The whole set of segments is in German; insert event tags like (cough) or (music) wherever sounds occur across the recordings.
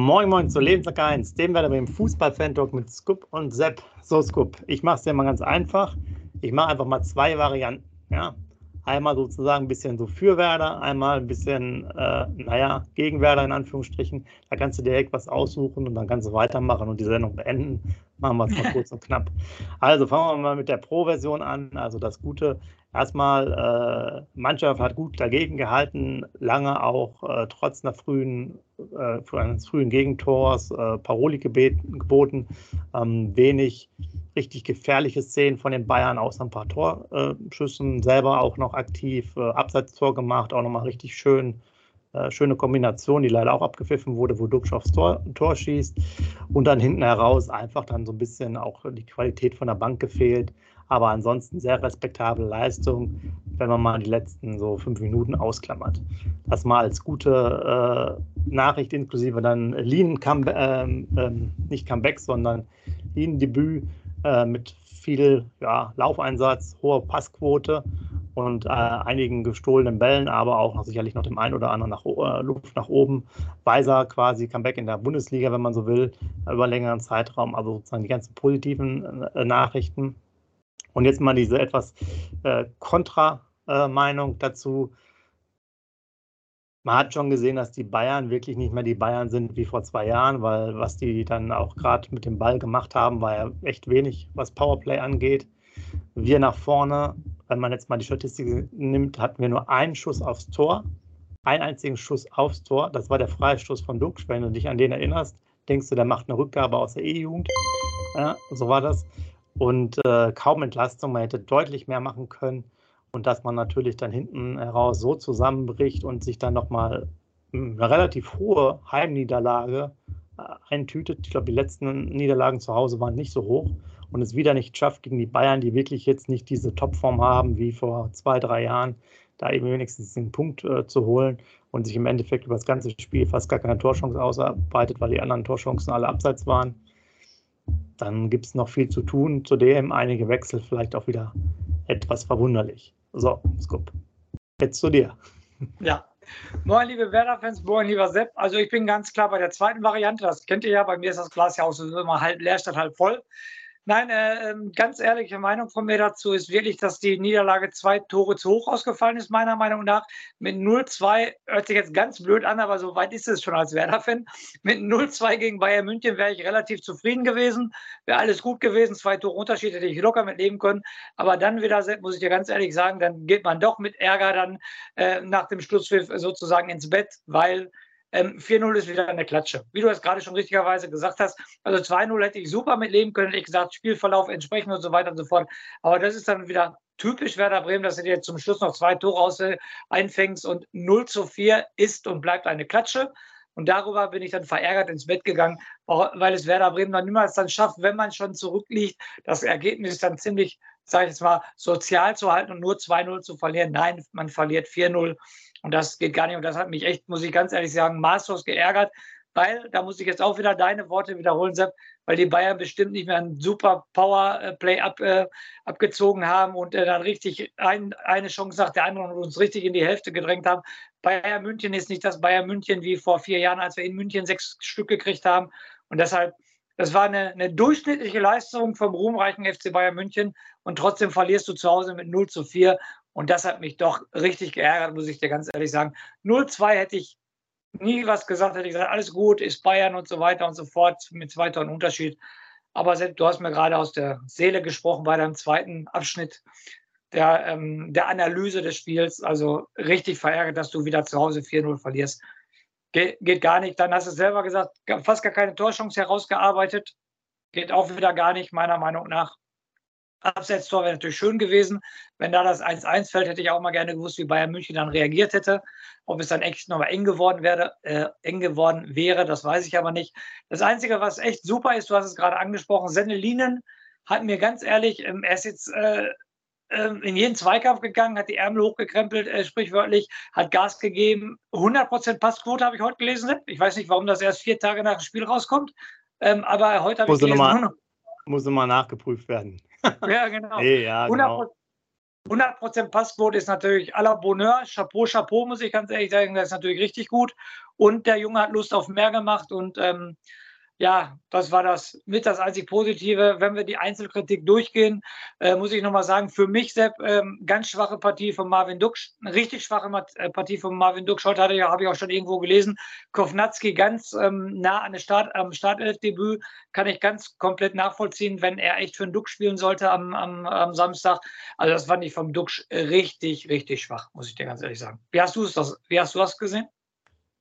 Moin Moin zu Lebenswerk 1, dem werden wir im Fußball-Fan-Talk mit Scoop und Sepp. So Scoop, ich mache es dir mal ganz einfach. Ich mache einfach mal zwei Varianten. Ja? Einmal sozusagen ein bisschen so für Werder, einmal ein bisschen, äh, naja, gegen Werder in Anführungsstrichen. Da kannst du direkt was aussuchen und dann kannst du weitermachen und die Sendung beenden. Machen wir es mal kurz und knapp. Also fangen wir mal mit der Pro-Version an. Also das Gute, erstmal, äh, Mannschaft hat gut dagegen gehalten, lange auch äh, trotz einer frühen, äh, eines frühen Gegentors, äh, Paroli geboten, ähm, wenig richtig gefährliche Szenen von den Bayern, außer ein paar Torschüssen, selber auch noch aktiv, äh, Abseitstor gemacht, auch nochmal richtig schön. Äh, schöne Kombination, die leider auch abgepfiffen wurde, wo Duxch aufs Tor, Tor schießt. Und dann hinten heraus einfach dann so ein bisschen auch die Qualität von der Bank gefehlt. Aber ansonsten sehr respektable Leistung, wenn man mal die letzten so fünf Minuten ausklammert. Das mal als gute äh, Nachricht, inklusive dann Lean, Come, ähm, ähm, nicht Comeback, sondern Lean-Debüt äh, mit viel ja, Laufeinsatz, hoher Passquote und äh, einigen gestohlenen Bällen, aber auch noch sicherlich noch dem einen oder anderen nach, äh, Luft nach oben. Weiser quasi Comeback in der Bundesliga, wenn man so will, über längeren Zeitraum, also sozusagen die ganzen positiven äh, Nachrichten. Und jetzt mal diese etwas äh, Kontra-Meinung dazu man hat schon gesehen, dass die Bayern wirklich nicht mehr die Bayern sind wie vor zwei Jahren, weil was die dann auch gerade mit dem Ball gemacht haben, war ja echt wenig, was Powerplay angeht. Wir nach vorne, wenn man jetzt mal die Statistik nimmt, hatten wir nur einen Schuss aufs Tor, einen einzigen Schuss aufs Tor. Das war der Freistoß von Dux. Wenn du dich an den erinnerst, denkst du, der macht eine Rückgabe aus der E-Jugend. Ja, so war das. Und äh, kaum Entlastung, man hätte deutlich mehr machen können und dass man natürlich dann hinten heraus so zusammenbricht und sich dann nochmal eine relativ hohe Heimniederlage äh, eintütet. Ich glaube, die letzten Niederlagen zu Hause waren nicht so hoch und es wieder nicht schafft gegen die Bayern, die wirklich jetzt nicht diese Topform haben wie vor zwei, drei Jahren, da eben wenigstens den Punkt äh, zu holen und sich im Endeffekt über das ganze Spiel fast gar keine Torchance ausarbeitet, weil die anderen Torchancen alle abseits waren. Dann gibt es noch viel zu tun. Zudem einige Wechsel vielleicht auch wieder etwas verwunderlich. So, Scoop. Jetzt zu dir. Ja. Moin, liebe Werder-Fans, moin, lieber Sepp. Also ich bin ganz klar bei der zweiten Variante. Das kennt ihr ja. Bei mir ist das Glas ja auch so immer halb leer statt halb voll. Nein, äh, ähm, ganz ehrliche Meinung von mir dazu ist wirklich, dass die Niederlage zwei Tore zu hoch ausgefallen ist, meiner Meinung nach. Mit 0-2 hört sich jetzt ganz blöd an, aber so weit ist es schon als Werder-Fan. Mit 0-2 gegen Bayern München wäre ich relativ zufrieden gewesen. Wäre alles gut gewesen. Zwei Tore Unterschied hätte ich locker mit leben können. Aber dann wieder, muss ich dir ganz ehrlich sagen, dann geht man doch mit Ärger dann äh, nach dem Schlusspfiff sozusagen ins Bett, weil ähm, 4-0 ist wieder eine Klatsche. Wie du es gerade schon richtigerweise gesagt hast, also 2-0 hätte ich super mitleben können, ich gesagt, Spielverlauf entsprechend und so weiter und so fort. Aber das ist dann wieder typisch Werder Bremen, dass du dir zum Schluss noch zwei Tore aus, äh, einfängst und 0 zu 4 ist und bleibt eine Klatsche. Und darüber bin ich dann verärgert ins Bett gegangen, weil es Werder Bremen dann niemals dann schafft, wenn man schon zurückliegt, das Ergebnis dann ziemlich, sage ich jetzt mal, sozial zu halten und nur 2-0 zu verlieren. Nein, man verliert 4-0 und das geht gar nicht. Und das hat mich echt, muss ich ganz ehrlich sagen, maßlos geärgert, weil, da muss ich jetzt auch wieder deine Worte wiederholen, Sepp, weil die Bayern bestimmt nicht mehr ein super Powerplay ab, äh, abgezogen haben und äh, dann richtig ein, eine Chance nach der anderen und uns richtig in die Hälfte gedrängt haben. Bayern München ist nicht das Bayern München wie vor vier Jahren, als wir in München sechs Stück gekriegt haben. Und deshalb, das war eine, eine durchschnittliche Leistung vom ruhmreichen FC Bayern München und trotzdem verlierst du zu Hause mit 0 zu 4. Und das hat mich doch richtig geärgert, muss ich dir ganz ehrlich sagen. 0-2 hätte ich nie was gesagt, hätte ich gesagt, alles gut, ist Bayern und so weiter und so fort mit zwei Toren Unterschied. Aber selbst, du hast mir gerade aus der Seele gesprochen bei deinem zweiten Abschnitt der, ähm, der Analyse des Spiels. Also richtig verärgert, dass du wieder zu Hause 4-0 verlierst. Ge geht gar nicht. Dann hast du selber gesagt, fast gar keine Torchance herausgearbeitet. Geht auch wieder gar nicht, meiner Meinung nach. Abseitstor wäre natürlich schön gewesen. Wenn da das 1-1 fällt, hätte ich auch mal gerne gewusst, wie Bayern München dann reagiert hätte. Ob es dann echt nochmal eng geworden wäre, äh, eng geworden wäre, das weiß ich aber nicht. Das Einzige, was echt super ist, du hast es gerade angesprochen, Sennelinen hat mir ganz ehrlich, ähm, er ist jetzt äh, ähm, in jeden Zweikampf gegangen, hat die Ärmel hochgekrempelt, äh, sprichwörtlich, hat Gas gegeben. 100% Passquote habe ich heute gelesen. Ich weiß nicht, warum das erst vier Tage nach dem Spiel rauskommt. Ähm, aber heute habe ich gelesen. Muss immer nachgeprüft werden. Ja, genau. Nee, ja, 100%, genau. 100% Passquote ist natürlich à la Bonheur. Chapeau, Chapeau, muss ich ganz ehrlich sagen. Das ist natürlich richtig gut. Und der Junge hat Lust auf mehr gemacht. Und ähm, ja, das war das mit das einzig Positive. Wenn wir die Einzelkritik durchgehen, äh, muss ich nochmal sagen, für mich, Sepp, ähm, ganz schwache Partie von Marvin eine richtig schwache äh, Partie von Marvin Duksch. Heute hatte, habe ich auch schon irgendwo gelesen, Kovnatski ganz ähm, nah an der Start, am Startelfdebüt, kann ich ganz komplett nachvollziehen, wenn er echt für einen Duksch spielen sollte am, am, am Samstag. Also das fand ich vom Duksch richtig, richtig schwach, muss ich dir ganz ehrlich sagen. Wie hast du es wie hast du das gesehen?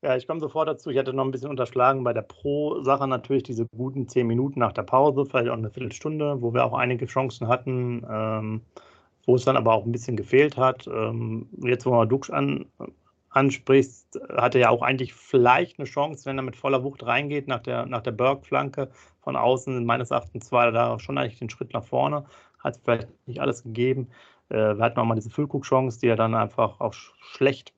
Ja, ich komme sofort dazu. Ich hatte noch ein bisschen unterschlagen bei der Pro-Sache natürlich diese guten zehn Minuten nach der Pause, vielleicht auch eine Viertelstunde, wo wir auch einige Chancen hatten, ähm, wo es dann aber auch ein bisschen gefehlt hat. Ähm, jetzt, wo man Dux an, ansprichst, hatte er ja auch eigentlich vielleicht eine Chance, wenn er mit voller Wucht reingeht nach der, nach der Berg-Flanke von außen. Meines Erachtens war er da schon eigentlich den Schritt nach vorne, hat vielleicht nicht alles gegeben. Äh, wir hatten auch mal diese Füllkrug-Chance, die er dann einfach auch schlecht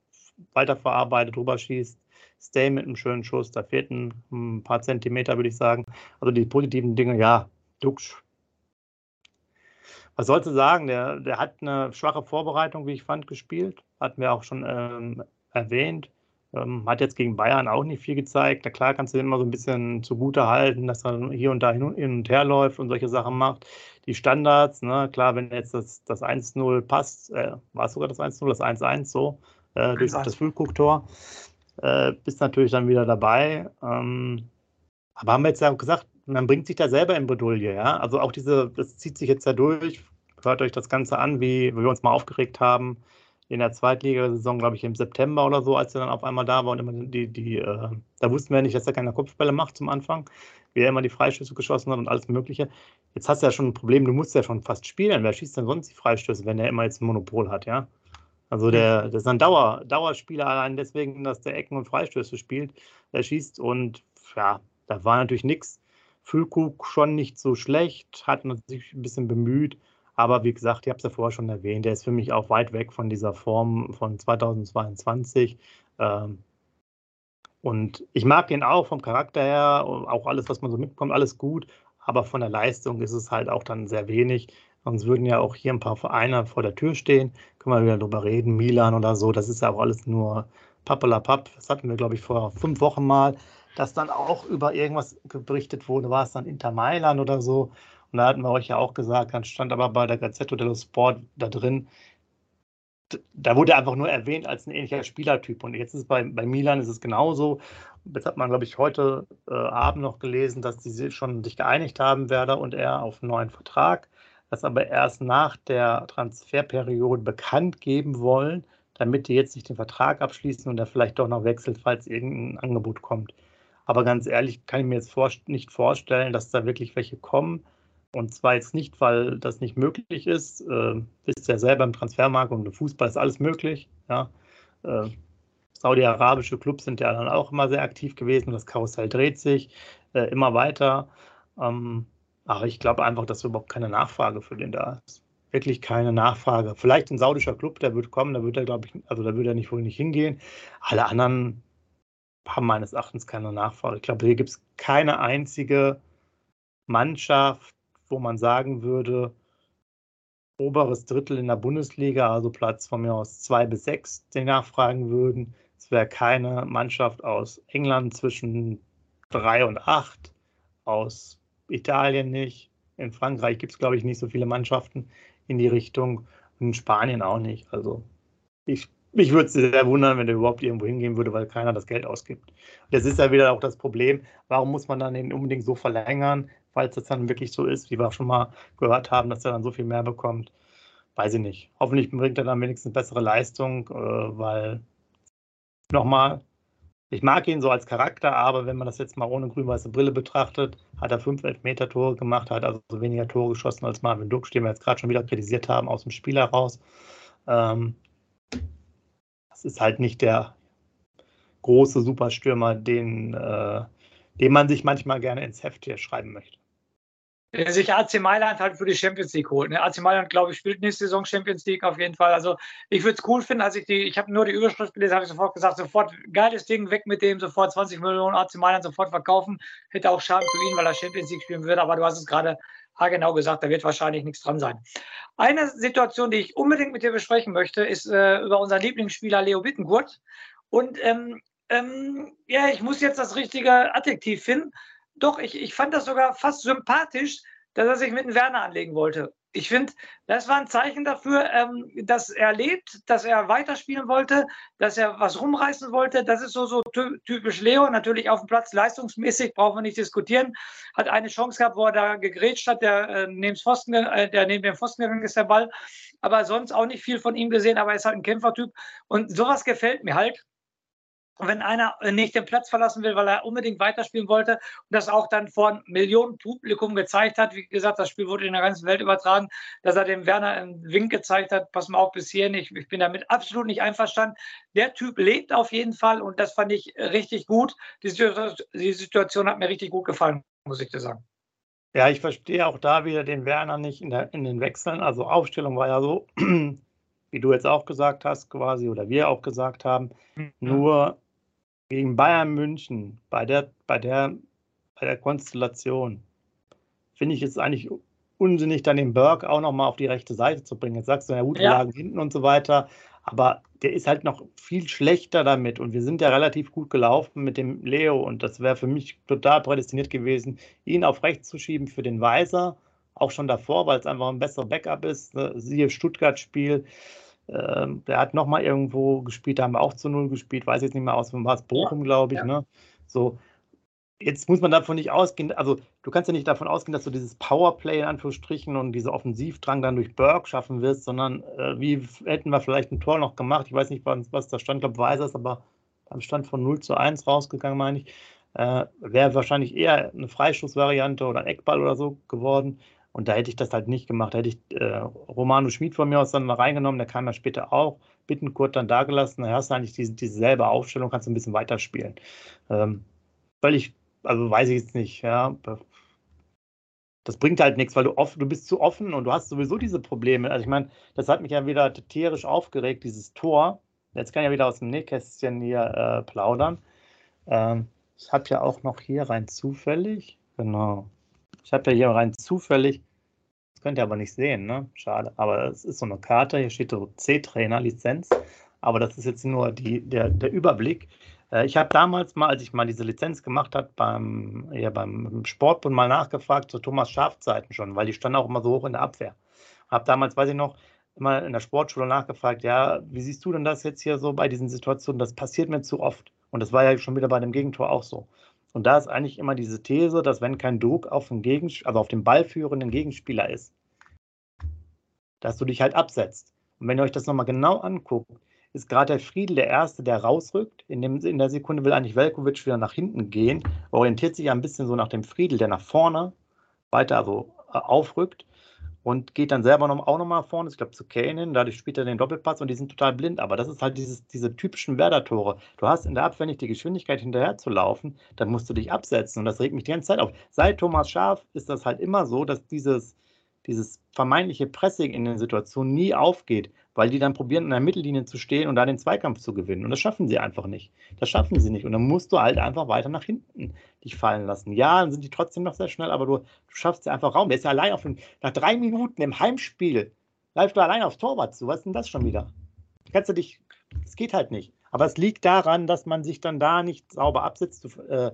weiterverarbeitet, drüber schießt. Stay mit einem schönen Schuss, da fehlten ein paar Zentimeter, würde ich sagen. Also die positiven Dinge, ja, Duxch. Was sollst du sagen? Der, der hat eine schwache Vorbereitung, wie ich fand, gespielt. Hatten wir auch schon ähm, erwähnt. Ähm, hat jetzt gegen Bayern auch nicht viel gezeigt. Na klar kannst du immer so ein bisschen zugute halten, dass er hier und da hin und her läuft und solche Sachen macht. Die Standards, ne, klar, wenn jetzt das, das 1-0 passt, äh, war es sogar das 1-0, das 1-1 so, äh, durch das Füllkuck-Tor, äh, bist natürlich dann wieder dabei. Ähm, aber haben wir jetzt ja gesagt, man bringt sich da selber in Bredouille, ja. Also auch diese, das zieht sich jetzt ja durch. Hört euch das Ganze an, wie, wie wir uns mal aufgeregt haben in der Zweitligasaison, glaube ich, im September oder so, als er dann auf einmal da war und immer die, die, äh, da wussten wir nicht, dass er keine Kopfbälle macht zum Anfang, wie er immer die Freistöße geschossen hat und alles Mögliche. Jetzt hast du ja schon ein Problem, du musst ja schon fast spielen. Wer schießt denn sonst die Freistöße, wenn er immer jetzt ein Monopol hat, ja? Also der, das ist ein Dauer, Dauerspieler allein deswegen, dass der Ecken und Freistöße spielt, er schießt und ja, da war natürlich nichts. Füllkrug schon nicht so schlecht, hat sich ein bisschen bemüht, aber wie gesagt, ich habe es ja vorher schon erwähnt, der ist für mich auch weit weg von dieser Form von 2022. Ähm, und ich mag ihn auch vom Charakter her, auch alles, was man so mitbekommt, alles gut, aber von der Leistung ist es halt auch dann sehr wenig. Sonst würden ja auch hier ein paar Vereine vor der Tür stehen. Können wir wieder drüber reden. Milan oder so. Das ist ja auch alles nur Pappelapapp. Das hatten wir, glaube ich, vor fünf Wochen mal, dass dann auch über irgendwas berichtet wurde. War es dann Inter Mailand oder so? Und da hatten wir euch ja auch gesagt, dann stand aber bei der Gazzetta dello Sport da drin, da wurde einfach nur erwähnt als ein ähnlicher Spielertyp. Und jetzt ist bei, bei Milan ist es genauso. Jetzt hat man, glaube ich, heute äh, Abend noch gelesen, dass die schon sich geeinigt haben, Werder und er, auf einen neuen Vertrag das aber erst nach der Transferperiode bekannt geben wollen, damit die jetzt nicht den Vertrag abschließen und er vielleicht doch noch wechselt, falls irgendein Angebot kommt. Aber ganz ehrlich kann ich mir jetzt vor, nicht vorstellen, dass da wirklich welche kommen. Und zwar jetzt nicht, weil das nicht möglich ist. Äh, wisst ja selber im Transfermarkt und im Fußball ist alles möglich. Ja. Äh, Saudi-arabische Clubs sind ja dann auch immer sehr aktiv gewesen. Das Karussell dreht sich äh, immer weiter. Ähm, aber ich glaube einfach, dass überhaupt keine Nachfrage für den da ist. Wirklich keine Nachfrage. Vielleicht ein saudischer Club, der wird kommen, da wird er, glaube ich, also da wird er nicht wohl nicht hingehen. Alle anderen haben meines Erachtens keine Nachfrage. Ich glaube, hier gibt es keine einzige Mannschaft, wo man sagen würde, oberes Drittel in der Bundesliga, also Platz von mir aus zwei bis sechs, die nachfragen würden. Es wäre keine Mannschaft aus England zwischen drei und acht, aus Italien nicht. In Frankreich gibt es, glaube ich, nicht so viele Mannschaften in die Richtung. Und in Spanien auch nicht. Also ich, mich würde es sehr wundern, wenn der überhaupt irgendwo hingehen würde, weil keiner das Geld ausgibt. Das ist ja wieder auch das Problem. Warum muss man dann den unbedingt so verlängern, falls das dann wirklich so ist, wie wir auch schon mal gehört haben, dass er dann so viel mehr bekommt? Weiß ich nicht. Hoffentlich bringt er dann wenigstens bessere Leistung, äh, weil nochmal, ich mag ihn so als Charakter, aber wenn man das jetzt mal ohne grün-weiße Brille betrachtet, hat er fünf Elfmeter-Tore gemacht, hat also weniger Tore geschossen als Marvin Duck, den wir jetzt gerade schon wieder kritisiert haben, aus dem Spiel heraus. Ähm, das ist halt nicht der große Superstürmer, den, äh, den man sich manchmal gerne ins Heft hier schreiben möchte der sich AC Mailand halt für die Champions League holt. Ne? AC Mailand, glaube ich, spielt nächste Saison Champions League auf jeden Fall. Also ich würde es cool finden, als ich die, ich habe nur die Überschrift gelesen, habe ich sofort gesagt, sofort geiles Ding, weg mit dem, sofort 20 Millionen AC Mailand sofort verkaufen. Hätte auch Schaden für ihn, weil er Champions League spielen würde, aber du hast es gerade genau gesagt, da wird wahrscheinlich nichts dran sein. Eine Situation, die ich unbedingt mit dir besprechen möchte, ist äh, über unseren Lieblingsspieler Leo Bittenkurt. Und ähm, ähm, ja, ich muss jetzt das richtige Adjektiv finden. Doch, ich, ich fand das sogar fast sympathisch, dass er sich mit dem Werner anlegen wollte. Ich finde, das war ein Zeichen dafür, ähm, dass er lebt, dass er weiterspielen wollte, dass er was rumreißen wollte. Das ist so, so typisch Leo. Natürlich auf dem Platz leistungsmäßig, brauchen wir nicht diskutieren. Hat eine Chance gehabt, wo er da gegrätscht hat, der, äh, neben, Pfosten, äh, der neben dem Pfosten gegangen ist, der Ball. Aber sonst auch nicht viel von ihm gesehen, aber er ist halt ein Kämpfertyp. Und sowas gefällt mir halt wenn einer nicht den Platz verlassen will, weil er unbedingt weiterspielen wollte und das auch dann vor Millionen Publikum gezeigt hat. Wie gesagt, das Spiel wurde in der ganzen Welt übertragen, dass er dem Werner einen Wink gezeigt hat, pass mal auf bis hierhin, ich, ich bin damit absolut nicht einverstanden. Der Typ lebt auf jeden Fall und das fand ich richtig gut. Die, die Situation hat mir richtig gut gefallen, muss ich dir sagen. Ja, ich verstehe auch da wieder den Werner nicht in, der, in den Wechseln. Also Aufstellung war ja so, (clears throat) wie du jetzt auch gesagt hast, quasi, oder wir auch gesagt haben. Mhm. Nur gegen Bayern München, bei der, bei der, bei der Konstellation, finde ich es eigentlich unsinnig, dann den Berg auch nochmal auf die rechte Seite zu bringen. Jetzt sagst du, ja gut, wir ja. lagen hinten und so weiter, aber der ist halt noch viel schlechter damit und wir sind ja relativ gut gelaufen mit dem Leo und das wäre für mich total prädestiniert gewesen, ihn auf rechts zu schieben für den Weiser, auch schon davor, weil es einfach ein besserer Backup ist. Ne? Siehe Stuttgart-Spiel, ähm, der hat nochmal irgendwo gespielt, da haben wir auch zu Null gespielt, weiß jetzt nicht mehr aus, war es Bochum, glaube ich. Ja. Ne? So, jetzt muss man davon nicht ausgehen, also du kannst ja nicht davon ausgehen, dass du dieses Powerplay in Anführungsstrichen und diese Offensivdrang dann durch Burke schaffen wirst, sondern äh, wie hätten wir vielleicht ein Tor noch gemacht? Ich weiß nicht, was da stand, ich glaube, weiß es, aber beim Stand von 0 zu 1 rausgegangen, meine ich. Äh, Wäre wahrscheinlich eher eine Freischussvariante oder ein Eckball oder so geworden. Und da hätte ich das halt nicht gemacht. Da hätte ich äh, Romano Schmid von mir aus dann mal reingenommen, der kam ja später auch, Bittenkurt dann da gelassen. Da hast du eigentlich diese, dieselbe Aufstellung, kannst du ein bisschen weiterspielen. Ähm, weil ich, also weiß ich jetzt nicht, ja. Das bringt halt nichts, weil du offen, du bist zu offen und du hast sowieso diese Probleme. Also ich meine, das hat mich ja wieder tierisch aufgeregt, dieses Tor. Jetzt kann ich ja wieder aus dem Nähkästchen hier äh, plaudern. Ähm, ich habe ja auch noch hier rein zufällig, genau, ich habe ja hier rein zufällig, das könnt ihr aber nicht sehen, ne? Schade. Aber es ist so eine Karte, hier steht so C-Trainer-Lizenz. Aber das ist jetzt nur die, der, der Überblick. Äh, ich habe damals mal, als ich mal diese Lizenz gemacht habe, beim, ja, beim Sportbund mal nachgefragt zu Thomas Schafzeiten schon, weil die standen auch immer so hoch in der Abwehr. Habe damals, weiß ich noch, immer in der Sportschule nachgefragt, ja, wie siehst du denn das jetzt hier so bei diesen Situationen? Das passiert mir zu oft. Und das war ja schon wieder bei dem Gegentor auch so. Und da ist eigentlich immer diese These, dass wenn kein Druck auf den, Gegens also auf den ballführenden Gegenspieler ist, dass du dich halt absetzt. Und wenn ihr euch das nochmal genau anguckt, ist gerade der Friedel der Erste, der rausrückt. In, dem, in der Sekunde will eigentlich Velkovic wieder nach hinten gehen, orientiert sich ein bisschen so nach dem Friedel, der nach vorne weiter also äh, aufrückt und geht dann selber noch, auch nochmal vorne, ich glaube zu Kane dadurch spielt er den Doppelpass und die sind total blind. Aber das ist halt dieses, diese typischen Werder-Tore. Du hast in der Abwehr nicht die Geschwindigkeit hinterher zu laufen, dann musst du dich absetzen und das regt mich die ganze Zeit auf. Seit Thomas Schaf ist das halt immer so, dass dieses, dieses vermeintliche Pressing in den Situationen nie aufgeht weil die dann probieren, in der Mittellinie zu stehen und da den Zweikampf zu gewinnen. Und das schaffen sie einfach nicht. Das schaffen sie nicht. Und dann musst du halt einfach weiter nach hinten dich fallen lassen. Ja, dann sind die trotzdem noch sehr schnell, aber du, du schaffst ja einfach Raum. Der ist ja allein auf den, nach drei Minuten im Heimspiel, läufst du allein aufs Torwart zu. Was ist denn das schon wieder? Kannst du dich, es geht halt nicht. Aber es liegt daran, dass man sich dann da nicht sauber absetzt. Äh,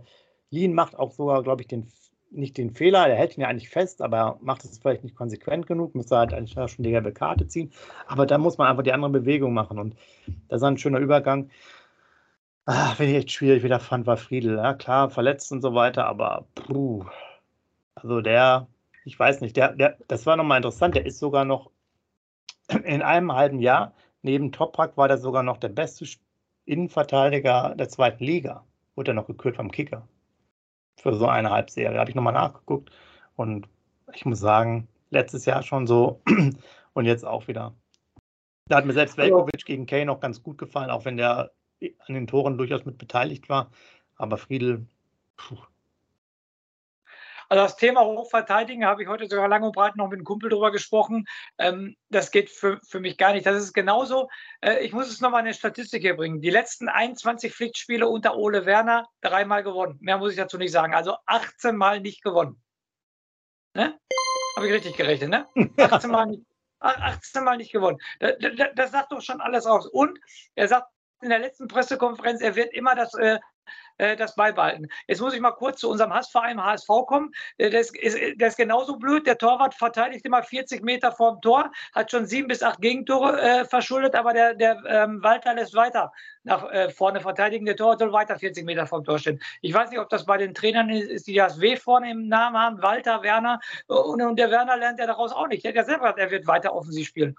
Lien macht auch sogar, glaube ich, den nicht den Fehler, er hält ihn ja eigentlich fest, aber er macht es vielleicht nicht konsequent genug, müsste halt eigentlich schon die gelbe Karte ziehen. Aber da muss man einfach die andere Bewegung machen und das ist ein schöner Übergang. Ah, wenn ich echt schwierig wieder fand, war Friedel. Ja, klar, verletzt und so weiter, aber puh. Also der, ich weiß nicht, der, der, das war nochmal interessant, der ist sogar noch (clears throat) in einem halben Jahr, neben Toprak war der sogar noch der beste Innenverteidiger der zweiten Liga. Wurde er noch gekürt vom Kicker für so eine Halbserie. Habe ich nochmal nachgeguckt und ich muss sagen, letztes Jahr schon so (clears throat) und jetzt auch wieder. Da hat mir selbst Velkovic gegen Kane noch ganz gut gefallen, auch wenn der an den Toren durchaus mit beteiligt war. Aber Friedel, puh, also das Thema Hochverteidigen habe ich heute sogar lang und breit noch mit einem Kumpel drüber gesprochen. Ähm, das geht für, für mich gar nicht. Das ist genauso. Äh, ich muss es nochmal eine Statistik hier bringen. Die letzten 21 Pflichtspiele unter Ole Werner dreimal gewonnen. Mehr muss ich dazu nicht sagen. Also 18 Mal nicht gewonnen. Ne? Habe ich richtig gerechnet, ne? (laughs) 18 Mal nicht, 18 Mal nicht gewonnen. Das, das, das sagt doch schon alles aus. Und er sagt in der letzten Pressekonferenz, er wird immer das äh, äh, das beibehalten. Jetzt muss ich mal kurz zu unserem Hassverein HSV kommen. Äh, das ist, das ist genauso blöd. Der Torwart verteidigt immer 40 Meter vorm Tor, hat schon sieben bis acht Gegentore äh, verschuldet, aber der, der ähm, Walter lässt weiter nach äh, vorne verteidigen. Der Torwart soll weiter 40 Meter vom Tor stehen. Ich weiß nicht, ob das bei den Trainern ist, die das W vorne im Namen haben, Walter, Werner. Und, und der Werner lernt ja daraus auch nicht. Der hat ja selber gesagt, er wird weiter offensiv spielen.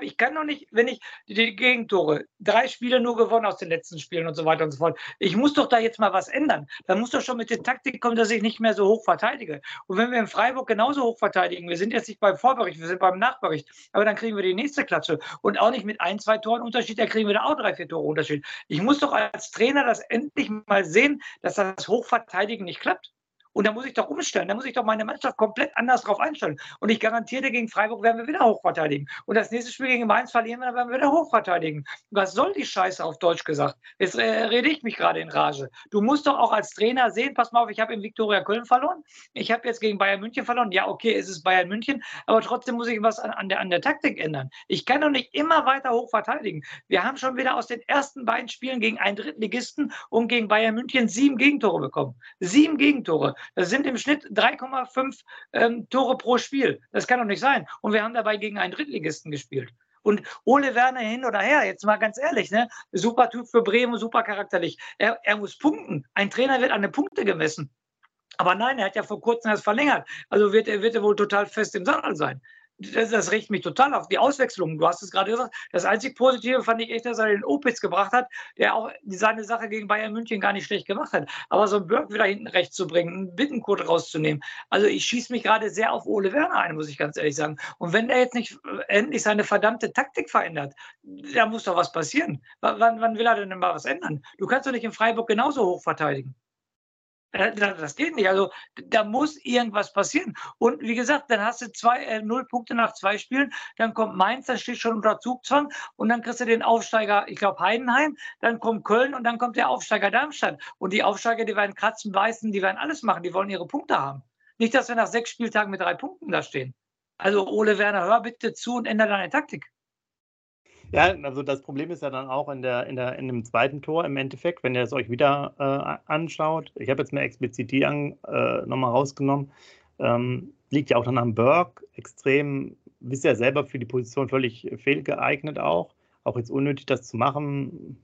Ich kann doch nicht, wenn ich die Gegentore, drei Spiele nur gewonnen aus den letzten Spielen und so weiter und so fort. Ich muss doch da jetzt mal was ändern. Da muss doch schon mit der Taktik kommen, dass ich nicht mehr so hoch verteidige. Und wenn wir in Freiburg genauso hoch verteidigen, wir sind jetzt nicht beim Vorbericht, wir sind beim Nachbericht, aber dann kriegen wir die nächste Klatsche. Und auch nicht mit ein, zwei Toren Unterschied, da kriegen wir da auch drei, vier Tore Unterschied. Ich muss doch als Trainer das endlich mal sehen, dass das Hochverteidigen nicht klappt. Und da muss ich doch umstellen. Da muss ich doch meine Mannschaft komplett anders drauf einstellen. Und ich garantiere, gegen Freiburg werden wir wieder hochverteidigen. Und das nächste Spiel gegen Mainz verlieren wir, dann werden wir wieder hochverteidigen. Was soll die Scheiße auf Deutsch gesagt? Jetzt rede ich mich gerade in Rage. Du musst doch auch als Trainer sehen, pass mal auf, ich habe in Viktoria Köln verloren. Ich habe jetzt gegen Bayern München verloren. Ja, okay, es ist Bayern München, aber trotzdem muss ich was an, an, der, an der Taktik ändern. Ich kann doch nicht immer weiter hoch verteidigen. Wir haben schon wieder aus den ersten beiden Spielen gegen einen Drittligisten und gegen Bayern München sieben Gegentore bekommen. Sieben Gegentore. Das sind im Schnitt 3,5 ähm, Tore pro Spiel. Das kann doch nicht sein. Und wir haben dabei gegen einen Drittligisten gespielt. Und Ole Werner hin oder her, jetzt mal ganz ehrlich, ne? super Typ für Bremen, super charakterlich. Er, er muss punkten. Ein Trainer wird an den Punkte gemessen. Aber nein, er hat ja vor kurzem das verlängert. Also wird er, wird er wohl total fest im Saal sein das, das riecht mich total auf. Die Auswechslung, du hast es gerade gesagt, das einzig Positive fand ich echt, dass er den Opitz gebracht hat, der auch seine Sache gegen Bayern München gar nicht schlecht gemacht hat. Aber so einen Burg wieder hinten rechts zu bringen, einen Bittencode rauszunehmen, also ich schieße mich gerade sehr auf Ole Werner ein, muss ich ganz ehrlich sagen. Und wenn er jetzt nicht äh, endlich seine verdammte Taktik verändert, da muss doch was passieren. wann, wann will er denn mal was ändern? Du kannst doch nicht in Freiburg genauso hoch verteidigen. Äh, das geht nicht. Also da muss irgendwas passieren. Und wie gesagt, dann hast du zwei, äh, null Punkte nach zwei Spielen, dann kommt Mainz, dann steht schon unter Zugzwang und dann kriegst du den Aufsteiger, ich glaube Heidenheim, dann kommt Köln und dann kommt der Aufsteiger Darmstadt. Und die Aufsteiger, die werden kratzen, beißen, die werden alles machen, die wollen ihre Punkte haben. Nicht, dass wir nach sechs Spieltagen mit drei Punkten da stehen. Also Ole Werner, hör bitte zu und ändere deine Taktik. Ja, also das Problem ist ja dann auch in, der, in, der, in dem zweiten Tor im Endeffekt, wenn ihr es euch wieder äh, anschaut. Ich habe jetzt mal explizit die an, äh, nochmal rausgenommen. Ähm, liegt ja auch dann am Burke, extrem, wisst ihr ja selber für die Position völlig fehlgeeignet auch. Auch jetzt unnötig, das zu machen,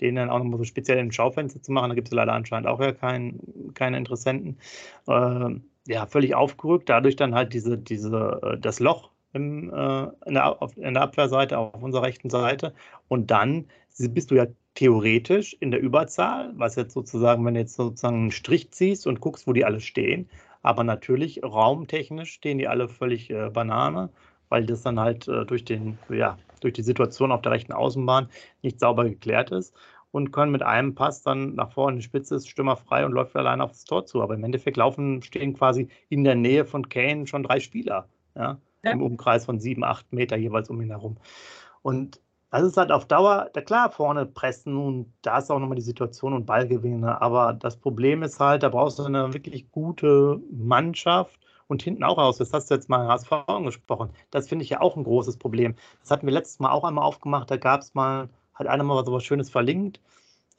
den dann auch nochmal so speziell im Schaufenster zu machen. Da gibt es leider anscheinend auch ja kein, keine Interessenten. Äh, ja, völlig aufgerückt, dadurch dann halt diese, diese, äh, das Loch im, äh, in, der, auf, in der Abwehrseite, auf unserer rechten Seite. Und dann bist du ja theoretisch in der Überzahl, was jetzt sozusagen, wenn du jetzt sozusagen einen Strich ziehst und guckst, wo die alle stehen, aber natürlich raumtechnisch stehen die alle völlig äh, Banane, weil das dann halt äh, durch, den, ja, durch die Situation auf der rechten Außenbahn nicht sauber geklärt ist und können mit einem Pass dann nach vorne, die Spitze ist stürmerfrei und läuft allein aufs Tor zu. Aber im Endeffekt laufen, stehen quasi in der Nähe von Kane schon drei Spieler. Ja? Ja. im Umkreis von sieben, acht Meter jeweils um ihn herum. Und das ist halt auf Dauer, da klar, vorne pressen und da ist auch nochmal die Situation und Ballgewinne. Aber das Problem ist halt, da brauchst du eine wirklich gute Mannschaft und hinten auch raus. Das hast du jetzt mal HSV angesprochen. Das finde ich ja auch ein großes Problem. Das hatten wir letztes Mal auch einmal aufgemacht. Da gab es mal, hat einer mal so was Schönes verlinkt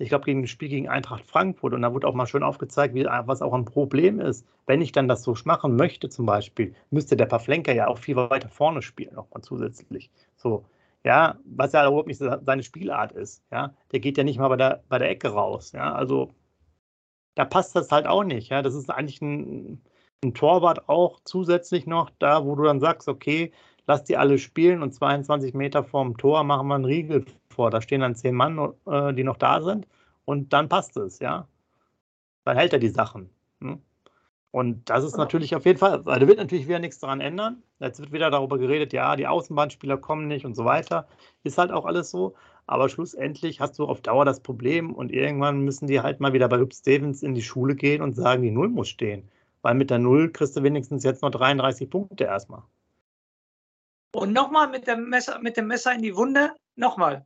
ich glaube, gegen das Spiel gegen Eintracht Frankfurt. Und da wurde auch mal schön aufgezeigt, wie, was auch ein Problem ist. Wenn ich dann das so machen möchte, zum Beispiel, müsste der Pavlenka ja auch viel weiter vorne spielen, nochmal zusätzlich. So, ja, was ja überhaupt nicht seine Spielart ist. Ja, der geht ja nicht mal bei der, bei der Ecke raus. Ja, also da passt das halt auch nicht. Ja, das ist eigentlich ein, ein Torwart auch zusätzlich noch da, wo du dann sagst, okay, lass die alle spielen und 22 Meter vorm Tor machen wir einen Riegel vor. Da stehen dann zehn Mann, äh, die noch da sind und dann passt es, ja. Dann hält er die Sachen. Hm? Und das ist natürlich auf jeden Fall, weil da wird natürlich wieder nichts daran ändern. Jetzt wird wieder darüber geredet, ja, die Außenbahnspieler kommen nicht und so weiter. Ist halt auch alles so. Aber schlussendlich hast du auf Dauer das Problem und irgendwann müssen die halt mal wieder bei Hüb Stevens in die Schule gehen und sagen, die Null muss stehen. Weil mit der Null kriegst du wenigstens jetzt noch 33 Punkte erstmal. Und nochmal mit dem Messer, mit dem Messer in die Wunde, nochmal.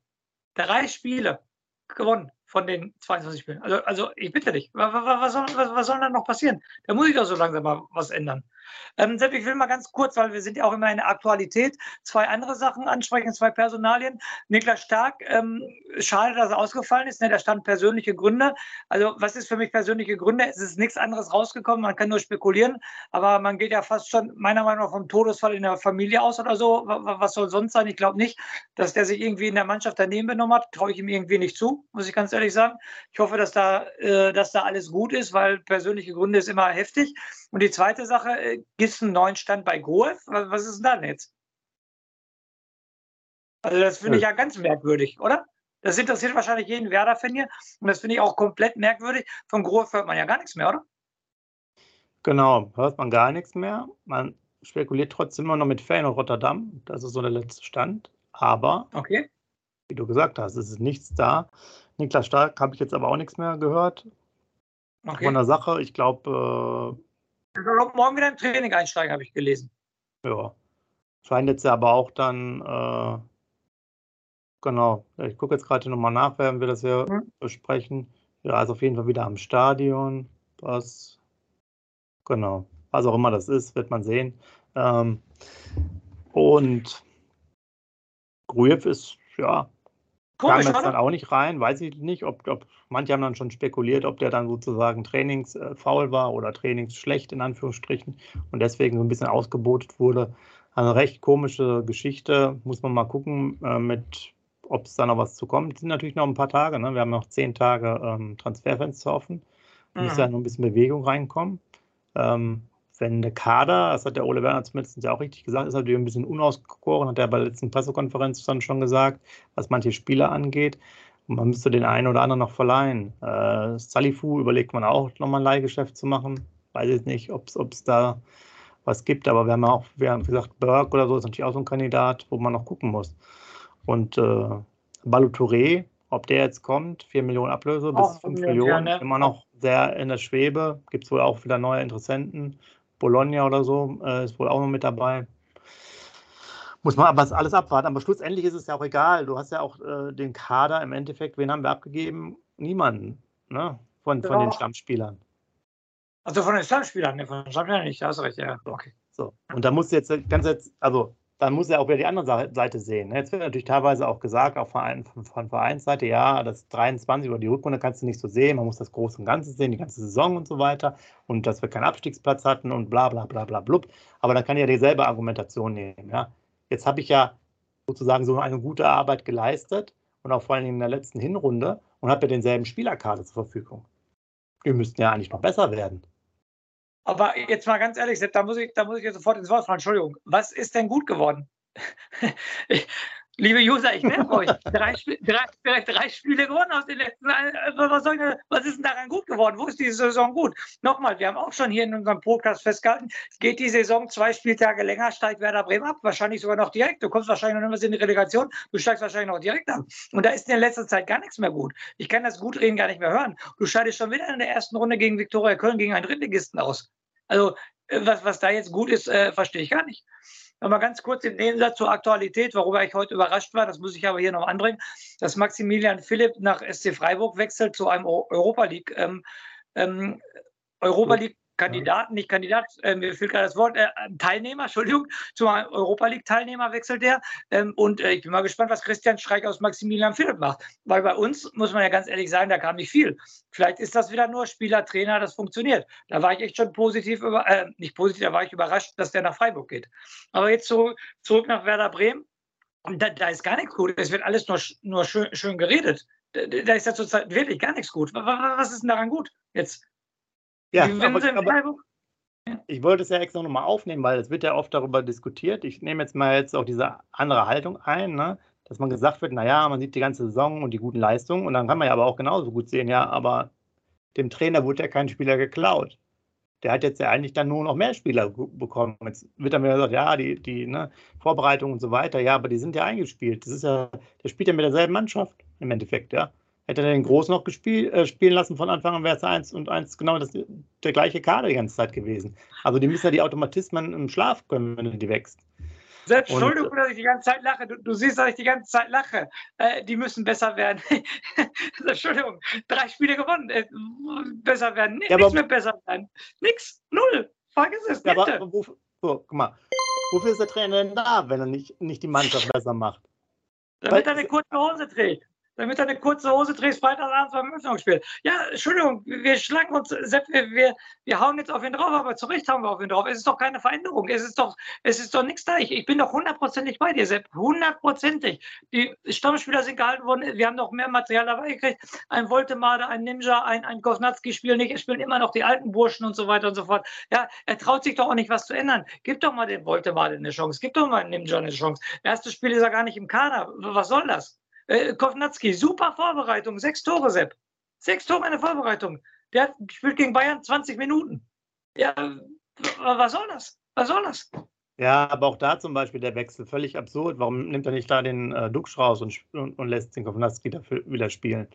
Drei Spiele gewonnen. Von den 22 Spielen. Also, also ich bitte dich, was, was, soll, was, was soll da noch passieren? Da muss ich doch so langsam mal was ändern. Ähm, Sepp, ich will mal ganz kurz, weil wir sind ja auch immer in der Aktualität, zwei andere Sachen ansprechen, zwei Personalien. Niklas Stark, ähm, schade, dass er ausgefallen ist. Ne? Da stand persönliche Gründe. Also was ist für mich persönliche Gründe? Es ist nichts anderes rausgekommen. Man kann nur spekulieren, aber man geht ja fast schon meiner Meinung nach vom Todesfall in der Familie aus oder so. Was soll sonst sein? Ich glaube nicht, dass der sich irgendwie in der Mannschaft daneben benommen hat. Traue ich ihm irgendwie nicht zu, muss ich ganz ehrlich sagen. Ich hoffe, dass da, äh, dass da alles gut ist, weil persönliche Gründe ist immer heftig. Und die zweite Sache, äh, gibt es einen neuen Stand bei Groef? Was, was ist denn da jetzt? Also das finde ich ja ganz merkwürdig, oder? Das interessiert wahrscheinlich jeden Werder-Fan hier. Und das finde ich auch komplett merkwürdig. Von Groef hört man ja gar nichts mehr, oder? Genau, hört man gar nichts mehr. Man spekuliert trotzdem immer noch mit Fan und Rotterdam. Das ist so der letzte Stand. Aber, okay. wie du gesagt hast, es ist nichts da. Niklas Stark habe ich jetzt aber auch nichts mehr gehört. Okay. Von der Sache, ich glaube, äh, morgen wieder im Training einsteigen, habe ich gelesen. Ja. Scheint jetzt aber auch dann, äh, genau, ich gucke jetzt gerade nochmal nach, werden wir das ja mhm. besprechen. Ja, ist auf jeden Fall wieder am Stadion. Was, genau, was auch immer das ist, wird man sehen. Ähm, und Grujew ist, ja, Komisch, kam jetzt dann auch nicht rein, weiß ich nicht, ob, ob manche haben dann schon spekuliert, ob der dann sozusagen trainingsfaul war oder trainingsschlecht in Anführungsstrichen und deswegen so ein bisschen ausgebotet wurde. Eine recht komische Geschichte, muss man mal gucken, äh, mit ob es da noch was zu kommt. Es sind natürlich noch ein paar Tage, ne? wir haben noch zehn Tage ähm, Transferfenster offen. Da mhm. muss ja noch ein bisschen Bewegung reinkommen. Ähm, wenn der Kader, das hat der Ole Werner zumindest ja auch richtig gesagt, ist natürlich ein bisschen unausgegoren, hat er bei der letzten Pressekonferenz dann schon gesagt, was manche Spieler angeht. Und man müsste den einen oder anderen noch verleihen. Äh, Salifu überlegt man auch, nochmal ein Leihgeschäft zu machen. Weiß ich nicht, ob es da was gibt, aber wir haben auch, wir haben gesagt, Burke oder so ist natürlich auch so ein Kandidat, wo man noch gucken muss. Und äh, Balutouré, ob der jetzt kommt, 4 Millionen Ablöse bis 5 Millionen, ne? immer noch sehr in der Schwebe. Gibt es wohl auch wieder neue Interessenten. Bologna oder so äh, ist wohl auch noch mit dabei. Muss man aber alles abwarten. Aber schlussendlich ist es ja auch egal. Du hast ja auch äh, den Kader im Endeffekt. Wen haben wir abgegeben? Niemanden ne? von, von den Stammspielern. Also von den Stammspielern, ne, von den Stammspielern nicht, da hast recht, ja. Okay. So. Und da musst du jetzt ganz jetzt, also dann muss er auch wieder die andere Seite sehen. Jetzt wird natürlich teilweise auch gesagt, auch von, von Vereinsseite, ja, das 23 über die Rückrunde kannst du nicht so sehen, man muss das Große und Ganze sehen, die ganze Saison und so weiter und dass wir keinen Abstiegsplatz hatten und bla bla bla bla blub. Aber dann kann ich ja dieselbe Argumentation nehmen. Ja. Jetzt habe ich ja sozusagen so eine gute Arbeit geleistet und auch vor allem in der letzten Hinrunde und habe ja denselben Spielerkarte zur Verfügung. Wir müssten ja eigentlich noch besser werden. Aber jetzt mal ganz ehrlich, da muss ich, da muss ich jetzt sofort ins Wort fallen. Entschuldigung. Was ist denn gut geworden? (laughs) Liebe User, ich nerv euch. Drei, drei, drei, Spiele gewonnen aus den letzten. Äh, was, ich, was, ist denn daran gut geworden? Wo ist die Saison gut? Nochmal, wir haben auch schon hier in unserem Podcast festgehalten, geht die Saison zwei Spieltage länger, steigt Werder Bremen ab. Wahrscheinlich sogar noch direkt. Du kommst wahrscheinlich noch nicht in die Relegation, du steigst wahrscheinlich noch direkt ab. Und da ist in der letzten Zeit gar nichts mehr gut. Ich kann das Gutreden gar nicht mehr hören. Du scheidest schon wieder in der ersten Runde gegen Viktoria Köln gegen einen Drittligisten aus. Also, äh, was, was da jetzt gut ist, äh, verstehe ich gar nicht. Nochmal ganz kurz im Nebensatz zur Aktualität, worüber ich heute überrascht war, das muss ich aber hier noch anbringen, dass Maximilian Philipp nach SC Freiburg wechselt zu einem Europa League, ähm, ähm, Europa League Kandidaten, nicht Kandidat, äh, mir fehlt gerade das Wort, äh, Teilnehmer, Entschuldigung, zum Europa League-Teilnehmer wechselt er. Ähm, und äh, ich bin mal gespannt, was Christian Streich aus Maximilian Philipp macht. Weil bei uns, muss man ja ganz ehrlich sagen, da kam nicht viel. Vielleicht ist das wieder nur Spieler, Trainer, das funktioniert. Da war ich echt schon positiv, über, äh, nicht positiv, da war ich überrascht, dass der nach Freiburg geht. Aber jetzt zurück, zurück nach Werder Bremen. Und da, da, ist gar nichts gut. Es wird alles nur, nur schön, schön geredet. Da, da ist ja zurzeit wirklich gar nichts gut. Was ist denn daran gut jetzt? Ja, aber, aber ich wollte es ja extra nochmal aufnehmen, weil es wird ja oft darüber diskutiert. Ich nehme jetzt mal jetzt auch diese andere Haltung ein, ne? dass man gesagt wird, naja, man sieht die ganze Saison und die guten Leistungen und dann kann man ja aber auch genauso gut sehen, ja, aber dem Trainer wurde ja kein Spieler geklaut. Der hat jetzt ja eigentlich dann nur noch mehr Spieler bekommen. Jetzt wird dann wieder gesagt, ja, die, die ne, Vorbereitung und so weiter, ja, aber die sind ja eingespielt. Das ist ja, der spielt ja mit derselben Mannschaft im Endeffekt, ja. Hätte er den Groß noch gespiel, äh, spielen lassen von Anfang an, wäre es 1 und 1 genau das, der gleiche Kader die ganze Zeit gewesen. Also die müssen ja die Automatismen im Schlaf können, wenn du die wächst. Selbst, Entschuldigung, dass ich die ganze Zeit lache. Du, du siehst, dass ich die ganze Zeit lache. Äh, die müssen besser werden. (laughs) Entschuldigung, drei Spiele gewonnen. Äh, besser werden. Ja, Nichts mehr besser werden. Nix. Null. Vergiss es. Ja, aber wo, wo, guck mal. Wofür ist der Trainer denn da, wenn er nicht, nicht die Mannschaft (laughs) besser macht? Damit Weil, er eine kurze Hose trägt damit er eine kurze Hose trägt, Freitagabend beim Öffnungsspiel. Ja, Entschuldigung, wir schlagen uns, wir, wir, wir hauen jetzt auf ihn drauf, aber zu Recht hauen wir auf ihn drauf. Es ist doch keine Veränderung. Es ist doch, es ist doch nichts da. Ich, ich bin doch hundertprozentig bei dir, Sepp. Hundertprozentig. Die Stammspieler sind gehalten worden. Wir haben noch mehr Material dabei gekriegt. Ein Voltemade, ein Ninja, ein, ein Kosnatski spielen nicht. Es spielen immer noch die alten Burschen und so weiter und so fort. Ja, er traut sich doch auch nicht, was zu ändern. Gib doch mal den Voltemade eine Chance. Gib doch mal den Ninja eine Chance. Erstes Spiel ist er gar nicht im Kader. Was soll das? Äh, Kovnatski, super Vorbereitung, sechs Tore, Sepp. Sechs Tore in der Vorbereitung. Der hat gespielt gegen Bayern 20 Minuten. Ja, was soll das? Was soll das? Ja, aber auch da zum Beispiel der Wechsel völlig absurd. Warum nimmt er nicht da den äh, Duxch raus und, und, und, lässt den Kovnatski dafür wieder spielen?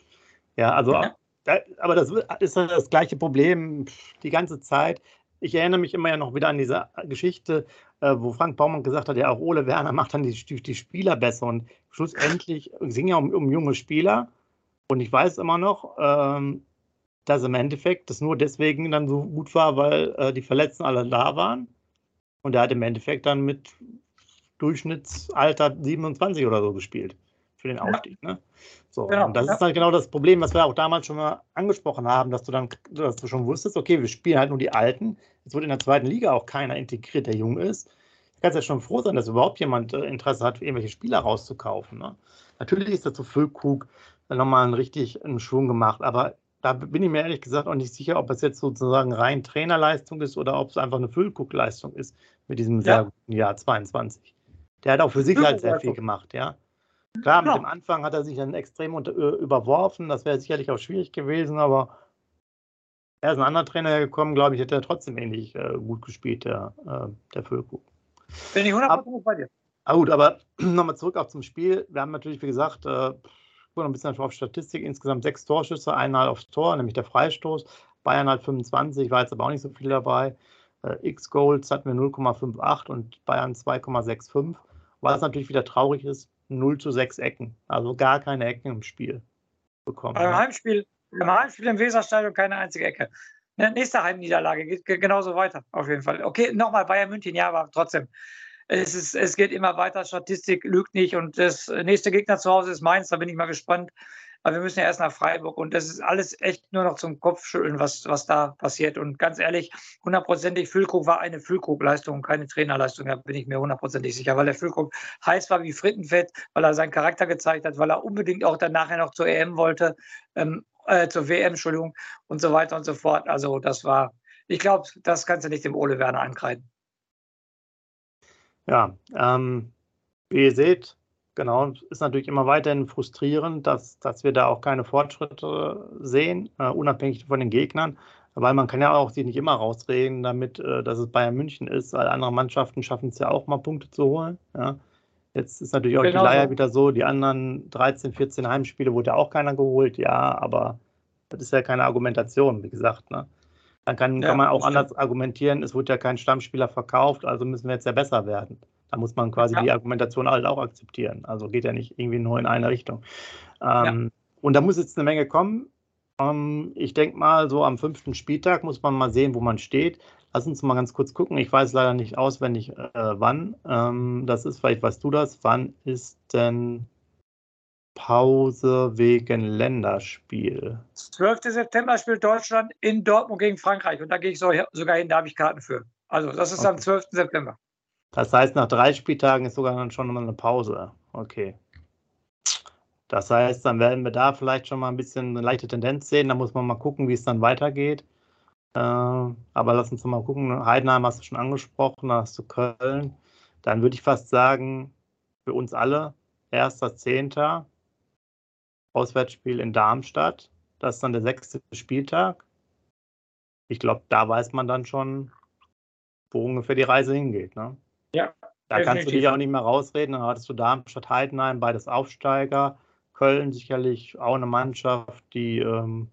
Ja, also, ja. Da, aber das ist das gleiche Problem die ganze Zeit ich erinnere mich immer ja noch wieder an diese Geschichte, äh, wo Frank Baumann gesagt hat, ja auch Ole Werner (laughs) macht dann die, die Spieler besser. Und schlussendlich ging ja um, um junge Spieler. Und ich weiß immer noch, ähm, dass im Endeffekt das nur deswegen dann so gut war, weil äh, die Verletzten alle da waren. Und er hat im Endeffekt dann mit Durchschnittsalter 27 oder so gespielt für den Aufstieg. Ja. Ne? So, genau, und das ja. ist halt genau das Problem, was wir auch damals schon mal angesprochen haben, dass du dann, dass du schon wusstest, okay, wir spielen halt nur die Alten. Jetzt wird in der zweiten Liga auch keiner integriert, der jung ist. Du kannst ja schon froh sein, dass überhaupt jemand äh, Interesse hat, irgendwelche Spieler rauszukaufen. Ne? Natürlich ist dazu Füllkrug nochmal einen richtig einen Schwung gemacht, aber da bin ich mir ehrlich gesagt auch nicht sicher, ob es jetzt sozusagen rein Trainerleistung ist oder ob es einfach eine Füllkrug-Leistung ist mit diesem sehr guten Jahr 22. Der hat auch für sich halt sehr viel gemacht, ja. Klar, mit dem Anfang hat er sich dann extrem unter, überworfen. Das wäre sicherlich auch schwierig gewesen, aber er ist ein anderer Trainer gekommen, glaube ich, hätte er trotzdem ähnlich äh, gut gespielt, der, äh, der Völko. Bin ich 100% bei dir. Ah, gut, aber (clears throat) nochmal zurück auf zum Spiel. Wir haben natürlich, wie gesagt, äh, noch ein bisschen auf Statistik, insgesamt sechs Torschüsse, einmal aufs Tor, nämlich der Freistoß. Bayern hat 25, war jetzt aber auch nicht so viel dabei. Äh, X-Goals hatten wir 0,58 und Bayern 2,65. Was natürlich wieder traurig ist, 0 zu 6 Ecken. Also gar keine Ecken im Spiel bekommen. Beim Heimspiel, beim Heimspiel im Weserstadion keine einzige Ecke. Nächste Heimniederlage geht genauso weiter, auf jeden Fall. Okay, nochmal Bayern München, ja, aber trotzdem. Es, ist, es geht immer weiter, Statistik lügt nicht und das nächste Gegner zu Hause ist Mainz, da bin ich mal gespannt, aber wir müssen ja erst nach Freiburg und das ist alles echt nur noch zum Kopfschütteln, was, was da passiert. Und ganz ehrlich, hundertprozentig Füllkrug war eine Füllkrug-Leistung, keine Trainerleistung, da bin ich mir hundertprozentig sicher, weil der Füllkrug heiß war wie Frittenfett, weil er seinen Charakter gezeigt hat, weil er unbedingt auch dann nachher noch zur EM wollte, ähm, äh, zur WM, Entschuldigung, und so weiter und so fort. Also das war, ich glaube, das kannst du nicht dem Ole Werner ankreiden. Ja, ähm, wie ihr seht, Genau, ist natürlich immer weiterhin frustrierend, dass, dass wir da auch keine Fortschritte sehen, uh, unabhängig von den Gegnern. Weil man kann ja auch sich nicht immer rausreden damit, uh, dass es Bayern München ist, weil andere Mannschaften schaffen es ja auch mal Punkte zu holen. Ja. Jetzt ist natürlich auch genau die Leier wieder so, die anderen 13, 14 Heimspiele wurde ja auch keiner geholt, ja, aber das ist ja keine Argumentation, wie gesagt. Ne? Dann kann, ja, kann man auch anders argumentieren, es wurde ja kein Stammspieler verkauft, also müssen wir jetzt ja besser werden. Da muss man quasi ja. die Argumentation halt auch akzeptieren. Also geht ja nicht irgendwie nur in eine Richtung. Ähm, ja. Und da muss jetzt eine Menge kommen. Ähm, ich denke mal, so am fünften Spieltag muss man mal sehen, wo man steht. Lass uns mal ganz kurz gucken. Ich weiß leider nicht auswendig, äh, wann. Ähm, das ist, vielleicht weißt du das. Wann ist denn Pause wegen Länderspiel? 12. September spielt Deutschland in Dortmund gegen Frankreich. Und da gehe ich sogar hin, da habe ich Karten für. Also, das ist okay. am 12. September. Das heißt, nach drei Spieltagen ist sogar dann schon mal eine Pause. Okay. Das heißt, dann werden wir da vielleicht schon mal ein bisschen eine leichte Tendenz sehen. Da muss man mal gucken, wie es dann weitergeht. Äh, aber lass uns mal gucken. Heidenheim hast du schon angesprochen, da hast du Köln. Dann würde ich fast sagen, für uns alle, erster Zehnter, Auswärtsspiel in Darmstadt. Das ist dann der sechste Spieltag. Ich glaube, da weiß man dann schon, wo ungefähr die Reise hingeht. Ne? Ja. Da definitiv. kannst du dich auch nicht mehr rausreden. Dann hattest du Darmstadt, Heidenheim, beides Aufsteiger. Köln sicherlich auch eine Mannschaft, die ähm,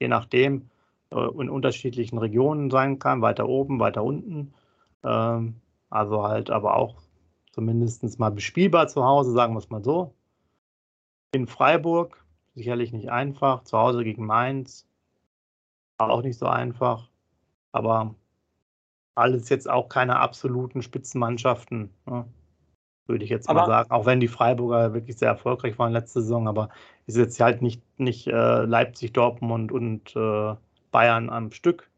je nachdem äh, in unterschiedlichen Regionen sein kann, weiter oben, weiter unten. Ähm, also halt aber auch zumindest mal bespielbar zu Hause, sagen wir es mal so. In Freiburg, sicherlich nicht einfach. Zu Hause gegen Mainz, auch nicht so einfach. Aber alles jetzt auch keine absoluten Spitzenmannschaften, ne? würde ich jetzt aber, mal sagen. Auch wenn die Freiburger wirklich sehr erfolgreich waren letzte Saison, aber ist jetzt halt nicht, nicht äh, Leipzig, Dortmund und äh, Bayern am Stück.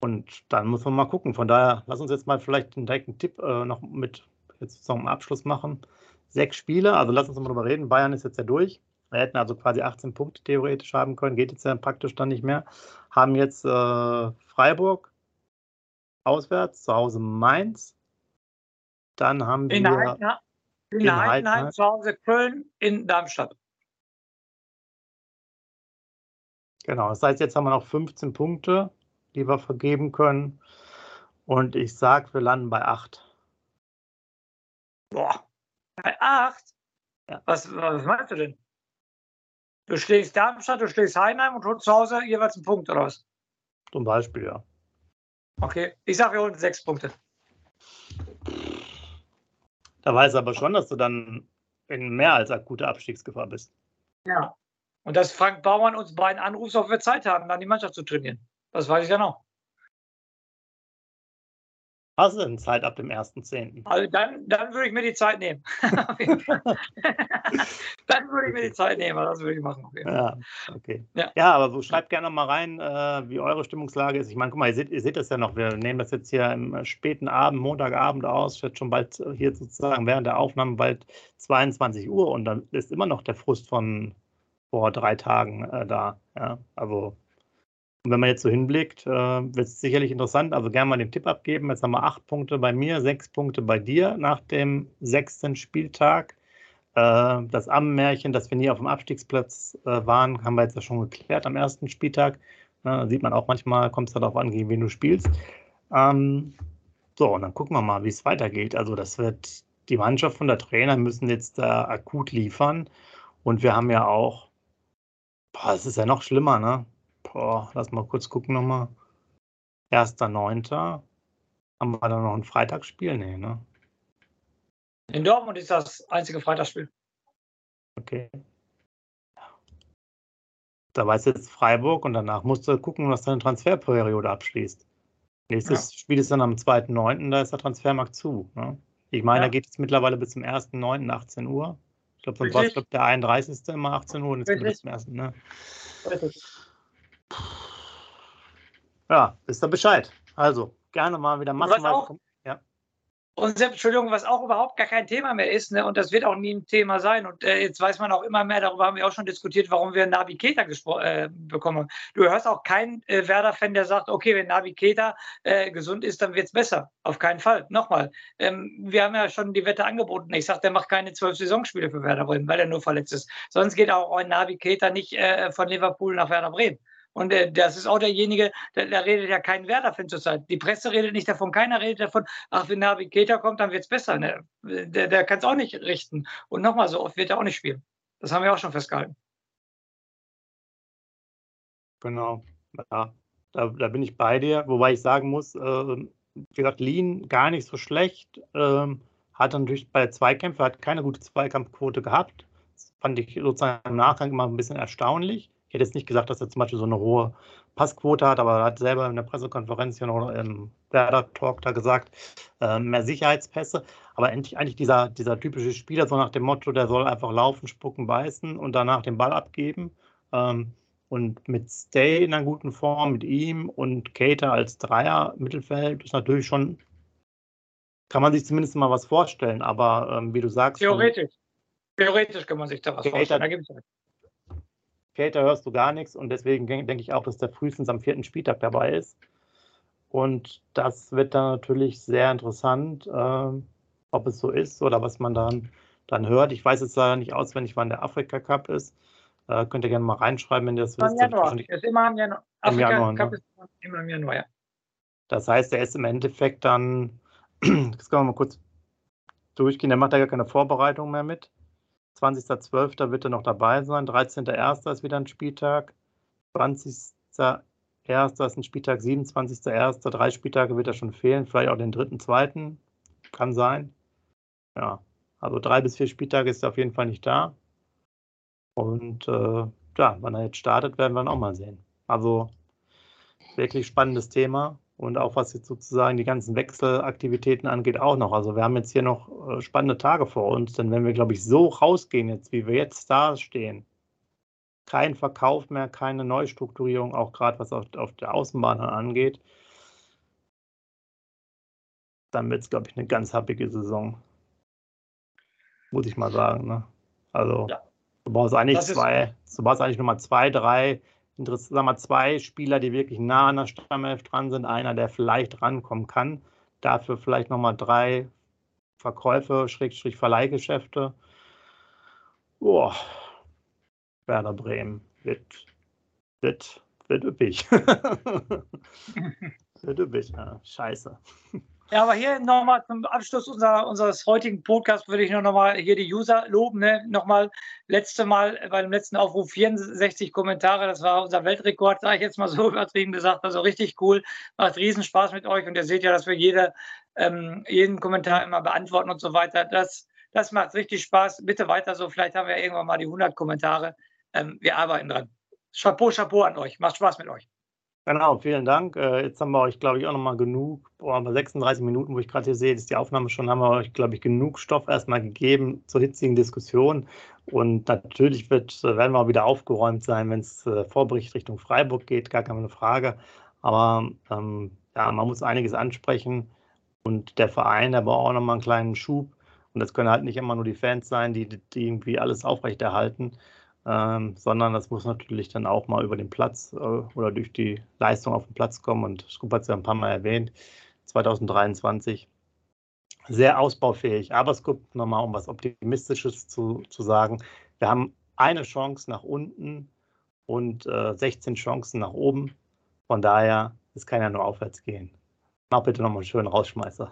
Und dann muss man mal gucken. Von daher, lass uns jetzt mal vielleicht einen direkten Tipp äh, noch mit jetzt zum Abschluss machen. Sechs Spiele, also lass uns mal drüber reden. Bayern ist jetzt ja durch. Wir hätten also quasi 18 Punkte theoretisch haben können, geht jetzt ja praktisch dann nicht mehr. Haben jetzt äh, Freiburg auswärts, zu Hause Mainz. Dann haben in wir Heidenheim, in, in Heidenheim, Heidenheim zu Hause Köln, in Darmstadt. Genau, das heißt, jetzt haben wir noch 15 Punkte, die wir vergeben können. Und ich sage, wir landen bei 8. Boah, bei 8? Ja. Was, was meinst du denn? Du schlägst Darmstadt, du schlägst Heidenheim und holst zu Hause jeweils einen Punkt, oder was? Zum Beispiel, ja. Okay, ich sage, wir holen sechs Punkte. Da weiß aber schon, dass du dann in mehr als akute Abstiegsgefahr bist. Ja. Und dass Frank Baumann uns beiden anruft, ob wir Zeit haben, dann die Mannschaft zu trainieren. Das weiß ich ja noch. Hast du denn Zeit ab dem 1.10.? Also dann, dann würde ich mir die Zeit nehmen. (laughs) (laughs) dann würde ich mir die Zeit nehmen, das würde ich machen. Ja, okay. Ja. ja, aber so schreibt gerne mal rein, äh, wie eure Stimmungslage ist. Ich meine, guck mal, ihr seht, ihr seht das ja noch. Wir nehmen das jetzt hier im späten Abend, Montagabend aus. Wird schon bald hier sozusagen während der Aufnahme bald 22 Uhr und dann ist immer noch der Frust von vor drei Tagen äh, da. Ja, also und wenn man jetzt so hinblickt, äh, wird es sicherlich interessant. Also gerne mal den Tipp abgeben. Jetzt haben wir acht Punkte bei mir, sechs Punkte bei dir nach dem sechsten Spieltag. Äh, das Ammenmärchen, dass wir nie auf dem Abstiegsplatz äh, waren, haben wir jetzt ja schon geklärt am ersten Spieltag. Da sieht man auch manchmal, kommt es darauf an, gegen wen du spielst. Ähm, so, und dann gucken wir mal, wie es weitergeht. Also das wird, die Mannschaft und der Trainer müssen jetzt da akut liefern. Und wir haben ja auch, boah, es ist ja noch schlimmer, ne? Boah, lass mal kurz gucken nochmal. 1.9. Haben wir da noch ein Freitagsspiel? Nee, ne? In Dortmund ist das einzige Freitagsspiel. Okay. Da weiß jetzt Freiburg und danach musst du gucken, was deine Transferperiode abschließt. Nächstes ja. Spiel ist dann am 2.9., da ist der Transfermarkt zu. Ne? Ich meine, ja. da geht es mittlerweile bis zum 1.9., 18 Uhr. Ich glaube, sonst war es der 31. immer 18 Uhr und jetzt bis zum 1. Ne? Richtig. Ja, wisst ihr Bescheid. Also, gerne mal wieder massenweise. Ja. Und selbst, Entschuldigung, was auch überhaupt gar kein Thema mehr ist, ne, und das wird auch nie ein Thema sein. Und äh, jetzt weiß man auch immer mehr, darüber haben wir auch schon diskutiert, warum wir Navi Keta äh, bekommen. Du hörst auch keinen äh, Werder-Fan, der sagt, okay, wenn Navi Keta äh, gesund ist, dann wird es besser. Auf keinen Fall. Nochmal, ähm, wir haben ja schon die Wette angeboten. Ich sage, der macht keine zwölf Saisonspiele für Werder Bremen, weil er nur verletzt ist. Sonst geht auch ein Navi Keta nicht äh, von Liverpool nach Werder Bremen. Und äh, das ist auch derjenige, da, da redet ja kein Werder-Fan zurzeit. Die Presse redet nicht davon, keiner redet davon, ach, wenn Navigator kommt, dann wird es besser. Ne? Der, der kann es auch nicht richten. Und nochmal, so oft wird er auch nicht spielen. Das haben wir auch schon festgehalten. Genau, ja, da, da bin ich bei dir. Wobei ich sagen muss, äh, wie gesagt, Lean gar nicht so schlecht. Ähm, hat natürlich bei Zweikämpfen, hat keine gute Zweikampfquote gehabt. Das fand ich sozusagen im Nachgang immer ein bisschen erstaunlich. Ich hätte jetzt nicht gesagt, dass er zum Beispiel so eine hohe Passquote hat, aber er hat selber in der Pressekonferenz hier noch im Werder-Talk da gesagt, äh, mehr Sicherheitspässe. Aber endlich, eigentlich dieser, dieser typische Spieler, so nach dem Motto, der soll einfach laufen, spucken, beißen und danach den Ball abgeben. Ähm, und mit Stay in einer guten Form, mit ihm und Cater als Dreier Mittelfeld ist natürlich schon, kann man sich zumindest mal was vorstellen. Aber ähm, wie du sagst. Theoretisch. Theoretisch kann man sich da was Cater, vorstellen. Da Cater hörst du gar nichts und deswegen denke ich auch, dass der frühestens am vierten Spieltag dabei ist. Und das wird dann natürlich sehr interessant, äh, ob es so ist oder was man dann, dann hört. Ich weiß jetzt leider nicht auswendig, wann der Afrika Cup ist. Äh, könnt ihr gerne mal reinschreiben, wenn ihr das wisst. Im Januar. Ist immer im Januar. Afrika Januar, Cup ne? ist immer im Januar, ja. Das heißt, er ist im Endeffekt dann, (clears throat) das können wir mal kurz durchgehen, der macht da gar keine Vorbereitung mehr mit. 20.12. wird er noch dabei sein. 13.01. ist wieder ein Spieltag. 20.01. ist ein Spieltag. 27.01. Drei Spieltage wird er schon fehlen. Vielleicht auch den dritten, zweiten. Kann sein. ja, also drei bis vier Spieltage ist er auf jeden Fall nicht da. Und äh, ja, wann er jetzt startet, werden wir dann auch mal sehen. Also wirklich spannendes Thema und auch was jetzt sozusagen die ganzen Wechselaktivitäten angeht, auch noch. Also wir haben jetzt hier noch äh, spannende Tage vor uns, denn wenn wir, glaube ich, so rausgehen jetzt, wie wir jetzt da stehen, kein Verkauf mehr, keine Neustrukturierung, auch gerade was auf, auf der Außenbahn angeht, dann wird es, glaube ich, eine ganz happige Saison. Muss ich mal sagen. Ne? Also ja. du brauchst eigentlich zwei, du brauchst eigentlich nochmal zwei, drei, sagen wir, zwei Spieler, die wirklich nah an der Stammelf dran sind. Einer, der vielleicht rankommen kann. Dafür vielleicht nochmal drei Verkäufe, Schrägstrich Verleihgeschäfte. Boah, Werder Bremen wird, wird, wird üppig. (laughs) wird üppig, ja. Scheiße. Ja, aber hier nochmal zum Abschluss unserer, unseres heutigen Podcasts würde ich nur nochmal hier die User loben. Ne? Nochmal, letzte Mal bei dem letzten Aufruf 64 Kommentare, das war unser Weltrekord, sage ich jetzt mal so (laughs) übertrieben gesagt. Also richtig cool, macht riesen Spaß mit euch und ihr seht ja, dass wir jede, ähm, jeden Kommentar immer beantworten und so weiter. Das, das macht richtig Spaß. Bitte weiter so, vielleicht haben wir irgendwann mal die 100 Kommentare. Ähm, wir arbeiten dran. Chapeau, Chapeau an euch. Macht Spaß mit euch. Genau, vielen Dank. Äh, jetzt haben wir euch, glaube ich, auch nochmal genug, boah, bei 36 Minuten, wo ich gerade hier sehe, ist die Aufnahme schon, haben wir euch, glaube ich, genug Stoff erstmal gegeben zur hitzigen Diskussion. Und natürlich wird, äh, werden wir auch wieder aufgeräumt sein, wenn es äh, Vorbericht Richtung Freiburg geht, gar keine Frage. Aber ähm, ja, man muss einiges ansprechen und der Verein, der braucht auch nochmal einen kleinen Schub. Und das können halt nicht immer nur die Fans sein, die, die irgendwie alles aufrechterhalten ähm, sondern das muss natürlich dann auch mal über den Platz äh, oder durch die Leistung auf den Platz kommen. Und Scoop hat es ja ein paar Mal erwähnt, 2023 sehr ausbaufähig. Aber Scoop, nochmal um was Optimistisches zu, zu sagen, wir haben eine Chance nach unten und äh, 16 Chancen nach oben. Von daher, es kann ja nur aufwärts gehen. Mach bitte nochmal einen schönen Rausschmeißer.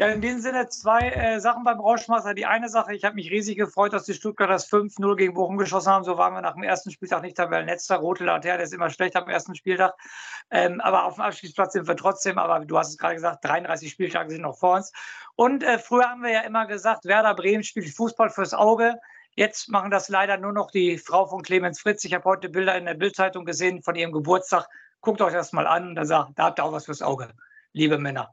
Ja, in dem Sinne zwei äh, Sachen beim Rauschmeister. Die eine Sache, ich habe mich riesig gefreut, dass die Stuttgarter 5-0 gegen Bochum geschossen haben. So waren wir nach dem ersten Spieltag nicht Tabellenletzter. Rote Laterne ist immer schlecht am ersten Spieltag. Ähm, aber auf dem Abstiegsplatz sind wir trotzdem. Aber du hast es gerade gesagt, 33 Spieltage sind noch vor uns. Und äh, früher haben wir ja immer gesagt, Werder Bremen spielt Fußball fürs Auge. Jetzt machen das leider nur noch die Frau von Clemens Fritz. Ich habe heute Bilder in der Bildzeitung gesehen von ihrem Geburtstag. Guckt euch das mal an. Da, sagt, da habt ihr auch was fürs Auge, liebe Männer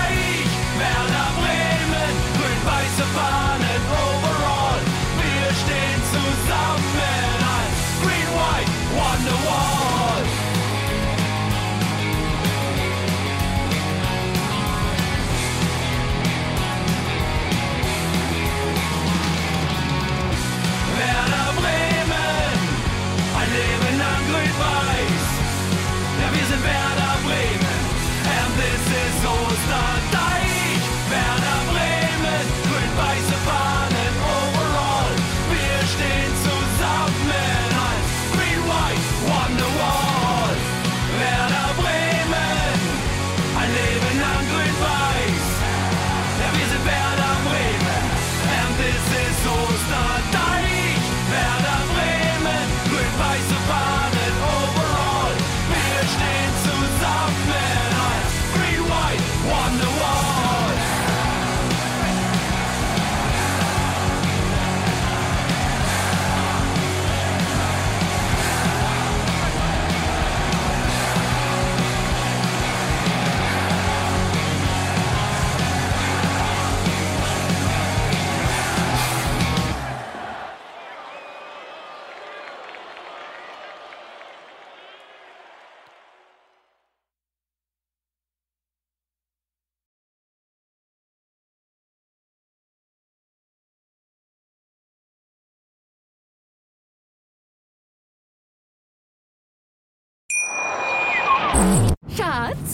Werder Bremen, grün-weiße Fahnen